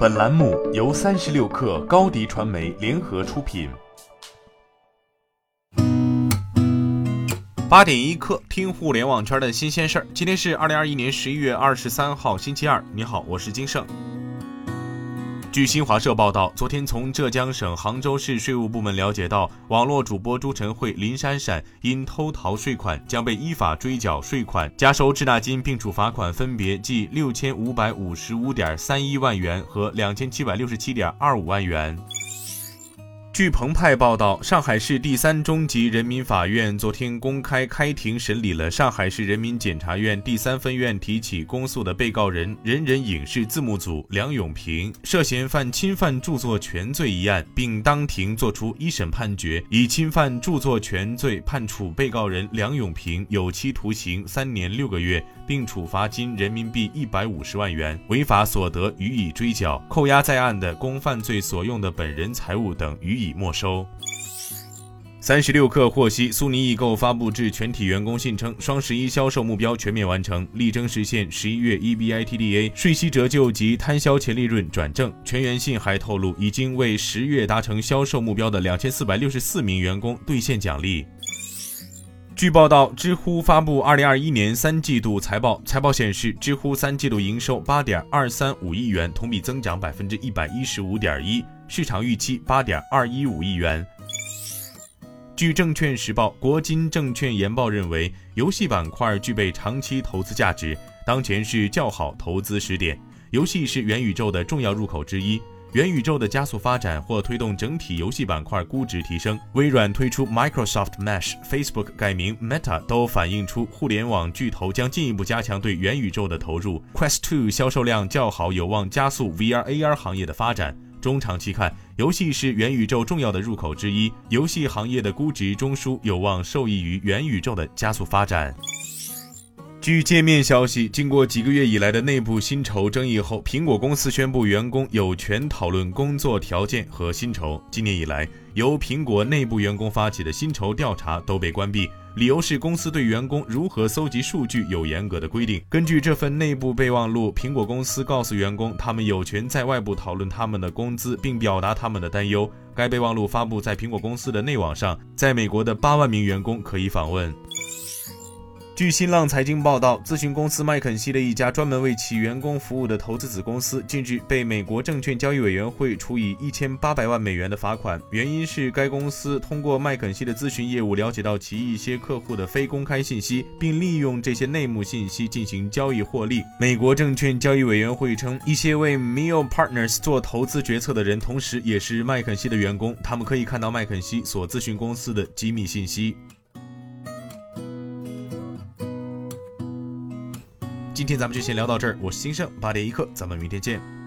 本栏目由三十六氪高低传媒联合出品。八点一刻，听互联网圈的新鲜事儿。今天是二零二一年十一月二十三号，星期二。你好，我是金盛。据新华社报道，昨天从浙江省杭州市税务部门了解到，网络主播朱晨慧、林珊珊因偷逃税款，将被依法追缴税款、加收滞纳金，并处罚款分别计六千五百五十五点三一万元和两千七百六十七点二五万元。据澎湃报道，上海市第三中级人民法院昨天公开开庭审理了上海市人民检察院第三分院提起公诉的被告人人人影视字幕组梁永平涉嫌犯侵犯著作权罪一案，并当庭作出一审判决，以侵犯著作权罪判处被告人梁永平有期徒刑三年六个月，并处罚金人民币一百五十万元，违法所得予以追缴，扣押在案的供犯罪所用的本人财物等予以。没收。三十六氪获悉，苏宁易购发布致全体员工信称，双十一销售目标全面完成，力争实现十一月 EBITDA 税息折旧及摊销前利润转正。全员信还透露，已经为十月达成销售目标的两千四百六十四名员工兑现奖励。据报道，知乎发布二零二一年三季度财报，财报显示，知乎三季度营收八点二三五亿元，同比增长百分之一百一十五点一。市场预期八点二一五亿元。据证券时报，国金证券研报认为，游戏板块具备长期投资价值，当前是较好投资时点。游戏是元宇宙的重要入口之一，元宇宙的加速发展或推动整体游戏板块估值提升。微软推出 Microsoft Mesh，Facebook 改名 Meta，都反映出互联网巨头将进一步加强对元宇宙的投入。Quest 2销售量较好，有望加速 VR/AR 行业的发展。中长期看，游戏是元宇宙重要的入口之一，游戏行业的估值中枢有望受益于元宇宙的加速发展。据界面消息，经过几个月以来的内部薪酬争议后，苹果公司宣布员工有权讨论工作条件和薪酬。今年以来，由苹果内部员工发起的薪酬调查都被关闭。理由是公司对员工如何搜集数据有严格的规定。根据这份内部备忘录，苹果公司告诉员工，他们有权在外部讨论他们的工资，并表达他们的担忧。该备忘录发布在苹果公司的内网上，在美国的八万名员工可以访问。据新浪财经报道，咨询公司麦肯锡的一家专门为其员工服务的投资子公司，近日被美国证券交易委员会处以一千八百万美元的罚款，原因是该公司通过麦肯锡的咨询业务了解到其一些客户的非公开信息，并利用这些内幕信息进行交易获利。美国证券交易委员会称，一些为 Mio Partners 做投资决策的人，同时也是麦肯锡的员工，他们可以看到麦肯锡所咨询公司的机密信息。今天咱们就先聊到这儿，我是金盛八点一刻，咱们明天见。